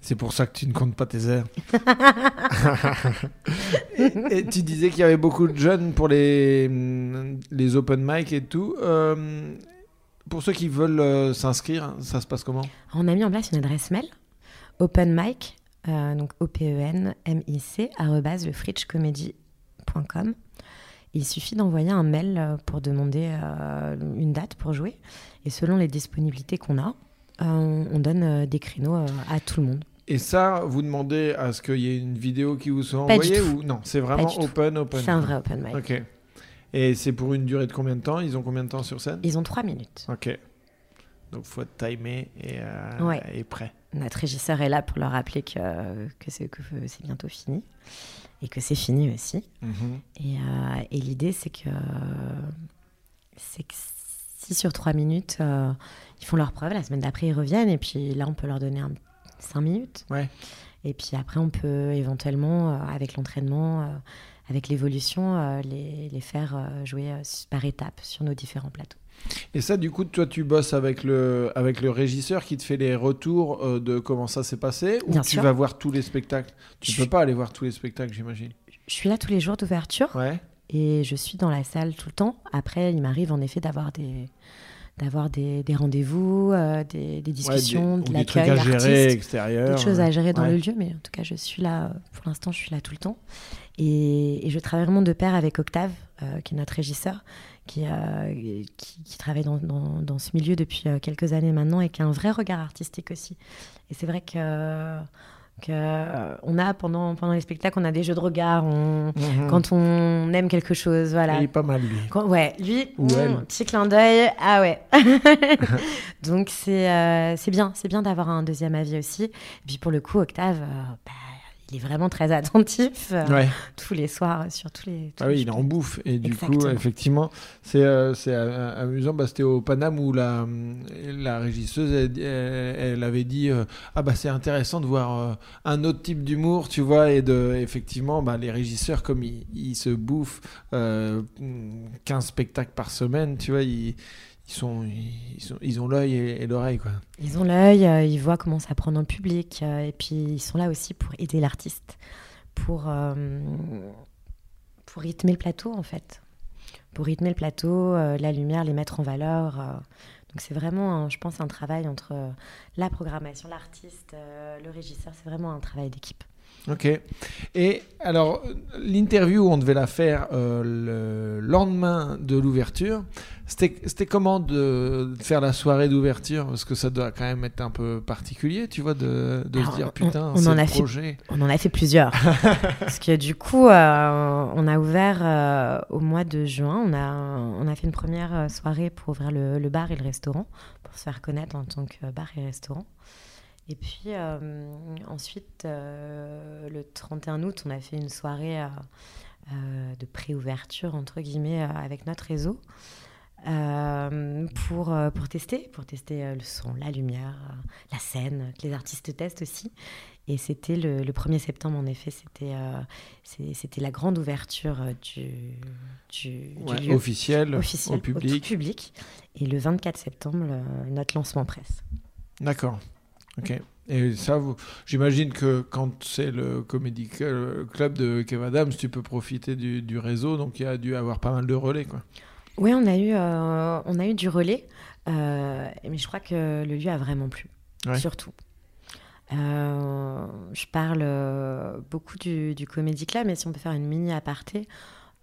[SPEAKER 1] C'est pour ça que tu ne comptes pas tes heures. et, tu disais qu'il y avait beaucoup de jeunes pour les, les open mic et tout. pour ceux qui veulent s'inscrire, ça se passe comment?
[SPEAKER 2] On a mis en place une adresse mail, open mic, donc O-P-E-N-M-I-C, lefritchcomedy.com. Il suffit d'envoyer un mail euh, pour demander euh, une date pour jouer. Et selon les disponibilités qu'on a, euh, on donne des créneaux à tout le monde.
[SPEAKER 1] Et ça, vous demandez à ce qu'il y ait une vidéo qui vous soit envoyée ou non C'est vraiment open, open.
[SPEAKER 2] C'est un vrai open mic.
[SPEAKER 1] Ok. Et c'est pour une durée de combien de temps? Ils ont combien de temps sur scène?
[SPEAKER 2] Ils ont trois minutes.
[SPEAKER 1] Ok. Donc faut être timé et, et prêt.
[SPEAKER 2] Notre régisseur est là pour leur rappeler que, que c'est bientôt fini et que c'est fini aussi. Mhm. Et, euh, et l'idée, c'est que, c'est que si sur trois minutes, euh, ils font leur preuve, la semaine d'après, ils reviennent, et puis là, on peut leur donner un, cinq minutes.
[SPEAKER 1] Ouais.
[SPEAKER 2] Et puis après, on peut éventuellement, euh, avec l'entraînement, avec l'évolution, les, les, faire jouer par étapes sur nos différents plateaux.
[SPEAKER 1] Et ça, du coup, toi, tu bosses avec le, avec le régisseur qui te fait les retours euh, de comment ça s'est passé Ou tu vas voir tous les spectacles? Tu ne peux pas aller voir tous les spectacles, j'imagine.
[SPEAKER 2] Je suis là tous les jours d'ouverture.
[SPEAKER 1] Ouais.
[SPEAKER 2] Et je suis dans la salle tout le temps. Après, il m'arrive en effet d'avoir des d'avoir des, des rendez-vous, euh, des, des, discussions, de l'accueil,
[SPEAKER 1] à gérer extérieur,
[SPEAKER 2] d'autres choses à gérer dans le lieu. Mais en tout cas, je suis là. Pour l'instant, je suis là tout le temps. Et, et je travaille vraiment de pair avec Octave, euh, qui est notre régisseur, qui, euh, qui, travaille dans, dans, ce milieu depuis euh, quelques années maintenant et qui a un vrai regard artistique aussi. Et c'est vrai que, que on a pendant, pendant les spectacles, on a des jeux de regard on, mhm. quand on aime quelque chose. Voilà.
[SPEAKER 1] Il est pas mal, lui.
[SPEAKER 2] ouais, lui, hmm, petit clin d'œil. Ah ouais. Donc c'est c'est bien, c'est bien d'avoir un deuxième avis aussi. Et puis pour le coup, Octave, bah, il est vraiment très attentif euh,
[SPEAKER 1] Ouais.
[SPEAKER 2] tous les soirs sur tous les. tous
[SPEAKER 1] Ah oui,
[SPEAKER 2] les
[SPEAKER 1] il en bouffe. Et du coup, effectivement, c'est euh, euh, amusant. Bah, C'était au Paname où la, la régisseuse, elle, avait dit euh, Ah, bah, c'est intéressant de voir un autre type d'humour, tu vois. Et de, effectivement, bah, les régisseurs, comme ils, ils se bouffent euh, 15 spectacles par semaine, tu vois, ils, ils, sont, ils, sont- ils ont l'œil et, l'oreille, quoi.
[SPEAKER 2] Ils ont l'œil, euh, ils voient comment ça prend dans le public, euh, et puis ils sont là aussi pour aider l'artiste, pour, euh, pour rythmer le plateau en fait. Pour rythmer le plateau, la lumière, les mettre en valeur. donc c'est vraiment, je pense, un travail entre la programmation, l'artiste, le régisseur. C'est vraiment un travail d'équipe.
[SPEAKER 1] Ok. Et alors, l'interview, on devait la faire euh, le lendemain de l'ouverture. C'était comment de de faire la soirée d'ouverture? Parce que ça doit quand même être un peu particulier, tu vois, de, de
[SPEAKER 2] Alors,
[SPEAKER 1] se dire
[SPEAKER 2] on-
[SPEAKER 1] putain,
[SPEAKER 2] on
[SPEAKER 1] c'est
[SPEAKER 2] en a fait-
[SPEAKER 1] projet.
[SPEAKER 2] On en a fait plusieurs. Parce que du coup, euh, on a ouvert euh, au mois de juin. On a, on a fait une première soirée pour ouvrir le, le bar et le restaurant, pour se faire connaître en tant que bar et restaurant. Et puis euh, ensuite, euh, le 31 août, on a fait une soirée euh, euh, de pré-ouverture, entre guillemets, euh, avec notre réseau. pour, pour tester, pour tester le son, la lumière, la scène, que les artistes testent aussi. Et c'était le, le 1er septembre, en effet, c'était c'était la grande ouverture du, du, lieu
[SPEAKER 1] officiel,
[SPEAKER 2] officiel
[SPEAKER 1] au public.
[SPEAKER 2] tout public. Et le 24 septembre, notre lancement presse.
[SPEAKER 1] D'accord. Ok. Et ça, j'imagine que quand c'est le Comedy Cl- Club de Kev Adams, tu peux profiter du, du réseau, donc il y a dû avoir pas mal de relais, quoi.
[SPEAKER 2] Oui, on a eu, euh, on a eu du relais, euh, mais je crois que le lieu a vraiment plu,
[SPEAKER 1] Ouais.
[SPEAKER 2] surtout. Euh, je parle euh, beaucoup du, du Comedy Club, mais si on peut faire une mini aparté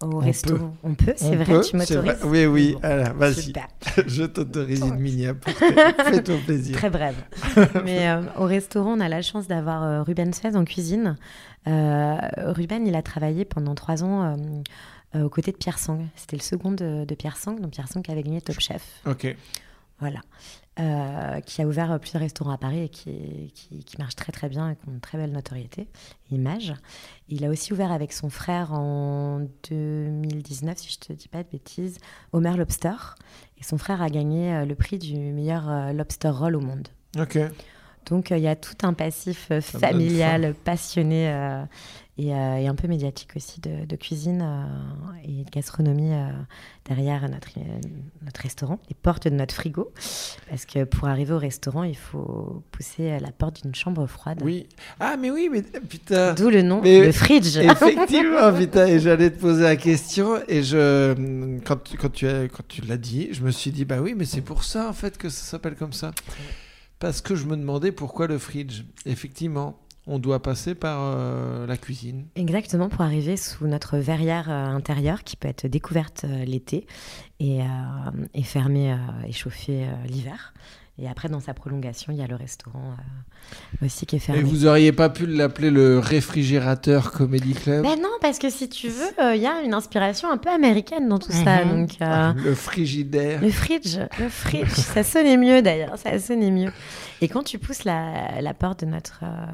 [SPEAKER 2] au restaurant, on peut, c'est
[SPEAKER 1] On
[SPEAKER 2] vrai,
[SPEAKER 1] peut,
[SPEAKER 2] tu m'autorises.
[SPEAKER 1] Oui, oui.
[SPEAKER 2] Bon,
[SPEAKER 1] vas-y. Je t'autorise une mini. Fais-toi plaisir.
[SPEAKER 2] Très brève. Mais euh, au restaurant, on a la chance d'avoir euh, Ruben Suez en cuisine. Euh, Ruben, il a travaillé pendant trois ans aux côtés de Pierre Sang. C'était le second de, de Pierre Sang, donc Pierre Sang qui avait gagné Top Chef.
[SPEAKER 1] Ok.
[SPEAKER 2] Voilà. Euh, qui a ouvert plusieurs restaurants à Paris et qui, qui, qui marche très très bien et qui ont une très belle notoriété, image. Il a aussi ouvert avec son frère en 2019, si je te dis pas de bêtises, Homer Lobster. Et son frère a gagné euh, le prix du meilleur euh, lobster roll au monde.
[SPEAKER 1] Ok.
[SPEAKER 2] Donc euh, il y a tout un passif euh, familial, passionné euh, et, euh, et un peu médiatique aussi de, de cuisine euh, et de gastronomie euh, derrière notre, notre restaurant, les portes de notre frigo. Parce que pour arriver au restaurant, il faut pousser la porte d'une chambre froide.
[SPEAKER 1] Oui. Ah, mais oui, mais putain.
[SPEAKER 2] D'où le nom,
[SPEAKER 1] Mais-
[SPEAKER 2] le fridge.
[SPEAKER 1] Effectivement, putain, et j'allais te poser la question, et je, quand, tu- quand tu, as- quand tu l'as dit, je me suis dit, bah oui, mais c'est pour ça, en fait, que ça s'appelle comme ça. Parce que je me demandais pourquoi le fridge. Effectivement, on doit passer par euh, la cuisine.
[SPEAKER 2] Exactement, pour arriver sous notre verrière euh, intérieure qui peut être découverte euh, l'été et, euh, et fermée euh, et chauffée euh, l'hiver. Et après, dans sa prolongation, il y a le restaurant euh, aussi qui est fermé.
[SPEAKER 1] Et vous auriez pas pu l'appeler le réfrigérateur Comedy Club?
[SPEAKER 2] Ben non, parce que si tu veux, euh, il y a une inspiration un peu américaine dans tout ça.
[SPEAKER 1] Mhm.
[SPEAKER 2] Donc, euh,
[SPEAKER 1] Le frigidaire.
[SPEAKER 2] le fridge, le fridge, ça sonnait mieux d'ailleurs, ça sonnait mieux. Et quand tu pousses la, la porte de notre, euh,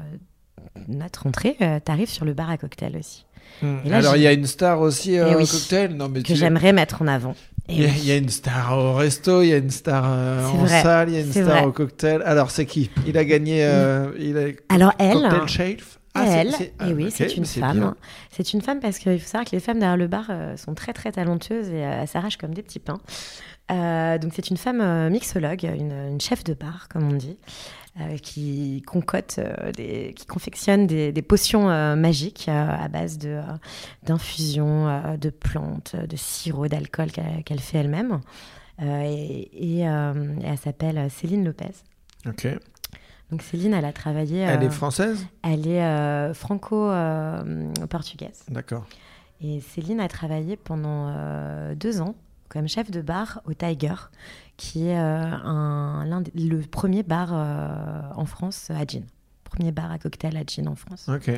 [SPEAKER 2] notre entrée, tu arrives sur le bar à cocktail aussi,
[SPEAKER 1] Hmm.
[SPEAKER 2] Et là,
[SPEAKER 1] Alors, il y a une star aussi euh,
[SPEAKER 2] Eh
[SPEAKER 1] au
[SPEAKER 2] oui.
[SPEAKER 1] cocktail Non, mais
[SPEAKER 2] que
[SPEAKER 1] tu-
[SPEAKER 2] j'aimerais mettre en avant. Et
[SPEAKER 1] Il y, a,
[SPEAKER 2] oui.
[SPEAKER 1] il y a une star au resto, il y a une star euh, en
[SPEAKER 2] vrai,
[SPEAKER 1] salle, il y a une star
[SPEAKER 2] vrai.
[SPEAKER 1] au cocktail. Alors, c'est qui? Il a gagné. euh, il a...
[SPEAKER 2] Alors elle,
[SPEAKER 1] Cocktail Chef Ah,
[SPEAKER 2] elle,
[SPEAKER 1] c'est- ah,
[SPEAKER 2] et oui, c'est une femme.
[SPEAKER 1] bien.
[SPEAKER 2] C'est une femme parce qu'il faut savoir que les femmes derrière le bar euh, sont très très talentueuses et euh, elles s'arrachent comme des petits pains. Euh, donc c'est une femme euh, mixologue, une, une chef de bar comme on dit, euh, qui concote, euh, des, qui confectionne des, des potions euh, magiques euh, à base de euh, d'infusions, euh, de plantes, de sirop, d'alcool qu'elle qu'elle fait elle-même. Euh, et euh, elle s'appelle Céline Lopez.
[SPEAKER 1] Ok.
[SPEAKER 2] Donc Céline, elle a travaillé.
[SPEAKER 1] Elle
[SPEAKER 2] euh,
[SPEAKER 1] est française?
[SPEAKER 2] elle est euh, franco-portugaise.
[SPEAKER 1] D'accord.
[SPEAKER 2] Et Céline a travaillé pendant euh, deux ans comme chef de bar au Tiger, qui est euh, un, l'un des- le premier bar euh, en France à gin. Premier bar à cocktail à gin en France.
[SPEAKER 1] Ok.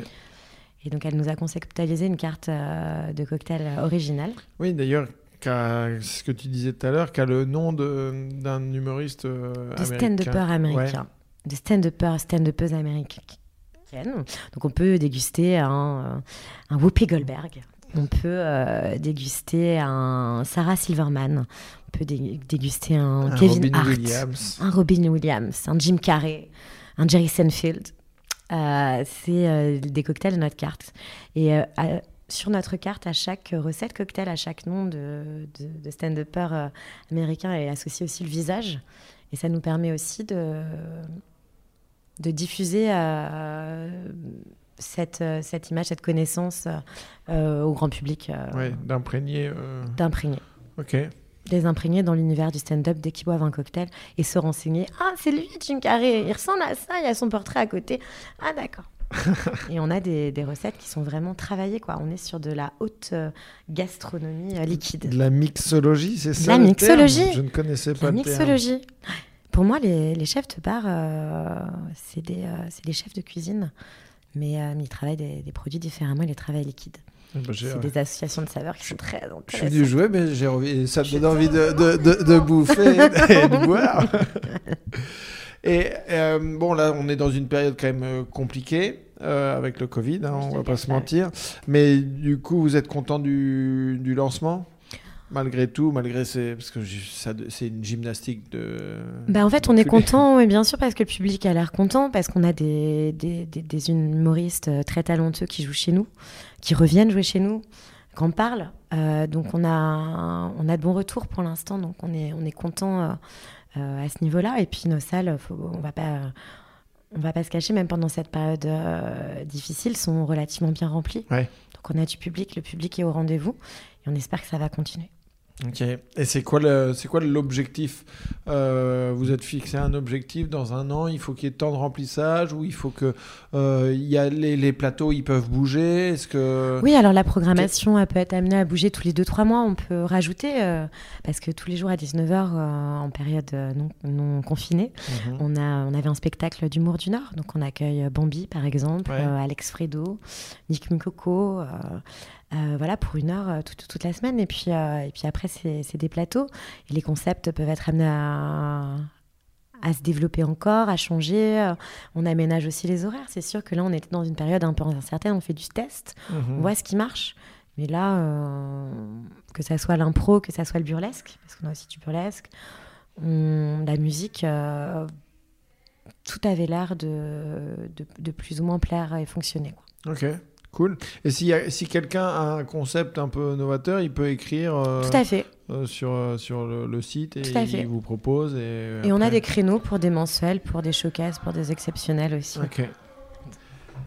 [SPEAKER 2] Et donc elle nous a conceptualisé une carte euh, de cocktail originale.
[SPEAKER 1] Oui, d'ailleurs, ce que tu disais tout à l'heure, qui a le nom de- d'un humoriste euh,
[SPEAKER 2] De
[SPEAKER 1] américain.
[SPEAKER 2] stand-upper américain. De stand-upper, stand-uppeuse américaine. américaine. Donc on peut déguster un, un Whoopi Goldberg. On peut euh, déguster un Sarah Silverman. On peut déguster un, Kevin
[SPEAKER 1] Robin
[SPEAKER 2] Hart,
[SPEAKER 1] Williams.
[SPEAKER 2] un Robin Williams, un Jim Carrey, un Jerry Seinfeld. Euh, c'est euh, des cocktails de notre carte. Et euh, à- sur notre carte, à chaque recette cocktail, à chack nom de, de, de stand-upper américain est associé aussi le visage. Et ça nous permet aussi de, de diffuser cette, euh, cette image, cette connaissance euh, au grand public, euh,
[SPEAKER 1] Ouais, d'imprégner. euh,
[SPEAKER 2] d'imprégner.
[SPEAKER 1] Ok.
[SPEAKER 2] Les imprégner dans l'univers du stand-up dès qu'ils boivent un cocktail et se renseigner. Ah, c'est lui, Jim Carrey, il ressemble à ça, il y a son portrait à côté. Ah, d'accord. et on a des, des recettes qui sont vraiment travaillées, quoi. On est sur de la haute euh, gastronomie euh, liquide.
[SPEAKER 1] De la mixologie, c'est ça
[SPEAKER 2] La
[SPEAKER 1] le
[SPEAKER 2] mixologie.
[SPEAKER 1] terme? Je ne connaissais pas
[SPEAKER 2] La
[SPEAKER 1] le terme.
[SPEAKER 2] Pour moi, les, les chefs de bar, euh, c'est des, euh, c'est des chefs de cuisine, mais, euh, mais ils travaillent des, des produits différemment, ils les travaillent liquides.
[SPEAKER 1] Ah bah,
[SPEAKER 2] C'est des associations de saveurs qui sont très
[SPEAKER 1] Je suis
[SPEAKER 2] intéressantes.
[SPEAKER 1] venu jouer, mais j'ai envie, ça me donne envie de, de, de, de bouffer et de boire. Et euh, bon, là, on est dans une période quand même euh, compliquée euh, avec le Covid, hein, on va pas se mentir. Mais du coup, vous êtes content du, du lancement? Malgré tout, malgré ces... Parce que c'est une gymnastique de...
[SPEAKER 2] Bah, en fait, on est content, oui, bien sûr, parce que le public a l'air content, parce qu'on a des, des, des- des humoristes euh, très talentueux qui jouent chez nous, qui reviennent jouer chez nous, qu'on parle. Euh, donc, on a, on a de bons retours pour l'instant, donc on est, on est content euh, euh, à ce niveau-là. Et puis, nos salles, faut, on va pas. On va pas se cacher, même pendant cette période difficile, sont relativement bien remplies.
[SPEAKER 1] Ouais.
[SPEAKER 2] Donc on a du public, le public est au rendez-vous et on espère que ça va continuer.
[SPEAKER 1] Ok. Et c'est quoi le, c'est quoi l'objectif? Euh, Vous êtes fixé un objectif dans un an Il faut qu'il y ait tant de remplissage ou il faut que euh, il y a les, les plateaux ils peuvent bouger? Est-ce que
[SPEAKER 2] Oui, alors la programmation elle peut être amenée à bouger tous les 2-3 mois. On peut rajouter, euh, parce que tous les jours à 19h, en période euh, non, non confinée,
[SPEAKER 1] Mhm.
[SPEAKER 2] on, a, on avait un spectacle d'humour du Nord. Donc on accueille Bambi, par exemple,
[SPEAKER 1] Ouais.
[SPEAKER 2] euh, Alex Fredo, Nick Mukoko, euh, voilà, pour une heure euh, toute, toute la semaine. Et puis, euh, et puis après, c'est des plateaux. Et les concepts peuvent être amenés à, à se développer encore, à changer. On aménage aussi les horaires. C'est sûr que là, on était dans une période un peu incertaine. On fait du test
[SPEAKER 1] Mhm.
[SPEAKER 2] on voit ce qui marche. Mais là, euh, que ça soit l'impro, que ça soit le burlesque, parce qu'on a aussi du burlesque, on- la musique, euh, tout avait l'air de, de, de plus ou moins plaire et fonctionner. quoi.
[SPEAKER 1] Ok, cool. Et a- si quelqu'un a un concept un peu novateur, il peut écrire euh,
[SPEAKER 2] Tout à fait.
[SPEAKER 1] euh, sur, euh, sur le, le site et il vous propose. Et,
[SPEAKER 2] Et on a des créneaux pour des mensuels, pour des showcases, pour des exceptionnels aussi.
[SPEAKER 1] Ok.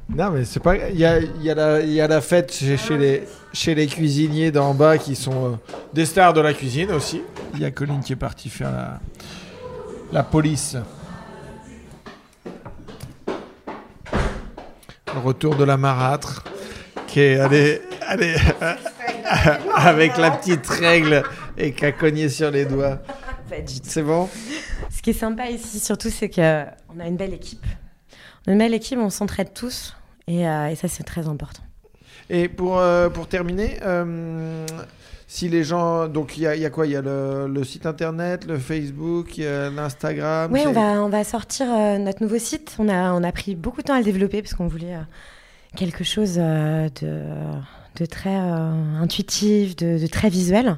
[SPEAKER 1] Non, mais c'est pas. Il y a, il y, a la- il y a la fête chez, chez les, chez les cuisiniers d'en bas qui sont euh, des stars de la cuisine aussi. Il y a Colline qui est parti faire la, la police. Le retour de la marâtre allé, allé avec la petite règle et qui a cogné sur les doigts. C'est bon?
[SPEAKER 2] Ce qui est sympa ici, surtout, c'est qu'on a une belle équipe. On a une belle équipe, on s'entraide tous. Et, euh, et ça, c'est très important.
[SPEAKER 1] Et pour, euh, pour terminer, euh, si les gens. Donc, il y a, il y a quoi? Il y a le, le site internet, le Facebook, il y a l'Instagram.
[SPEAKER 2] Oui, on va, on va sortir euh, notre nouveau site. On a, on a pris beaucoup de temps à le développer parce qu'on voulait euh, quelque chose euh, de, de très euh, intuitif, de, de très visuel.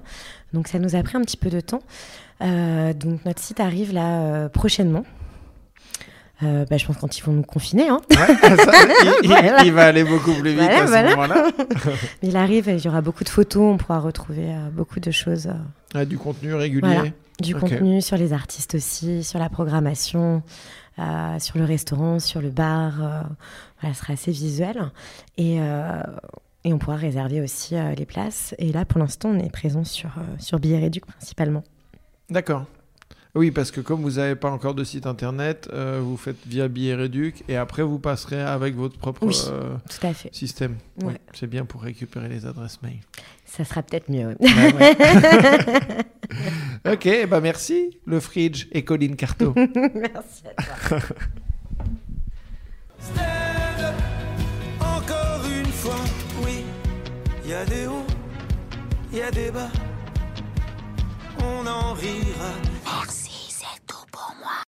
[SPEAKER 2] Donc ça nous a pris un petit peu de temps. Euh, donc notre site arrive là prochainement. Euh, bah, je pense quand ils vont nous confiner. Hein.
[SPEAKER 1] Ouais, ça, il, il-
[SPEAKER 2] Voilà.
[SPEAKER 1] il va aller beaucoup plus vite
[SPEAKER 2] Voilà,
[SPEAKER 1] à ce
[SPEAKER 2] voilà.
[SPEAKER 1] moment-là.
[SPEAKER 2] Il arrive il y aura beaucoup de photos. On pourra retrouver euh, beaucoup de choses. euh,
[SPEAKER 1] Ouais, du contenu régulier.
[SPEAKER 2] Du contenu sur les artistes aussi, sur la programmation, euh, sur le restaurant, sur le bar. euh, voilà, ce sera assez visuel. Et, euh, et on pourra réserver aussi euh, les places. Et là, pour l'instant, on est présent sur, sur Billets Réduc principalement.
[SPEAKER 1] D'accord. Oui, parce que comme vous n'avez pas encore de site internet, euh, vous faites via billet réduc et après vous passerez avec votre propre
[SPEAKER 2] Oui.
[SPEAKER 1] euh,
[SPEAKER 2] Tout à fait.
[SPEAKER 1] système. Oui, c'est bien pour récupérer les adresses mail.
[SPEAKER 2] Ça sera peut-être mieux.
[SPEAKER 1] Ouais, ouais. ok, ben merci, le Fridge et Colline Carto.
[SPEAKER 2] Merci à toi.
[SPEAKER 3] Stand up, encore une fois, oui. Il y a des hauts, il y a des bas. On en rira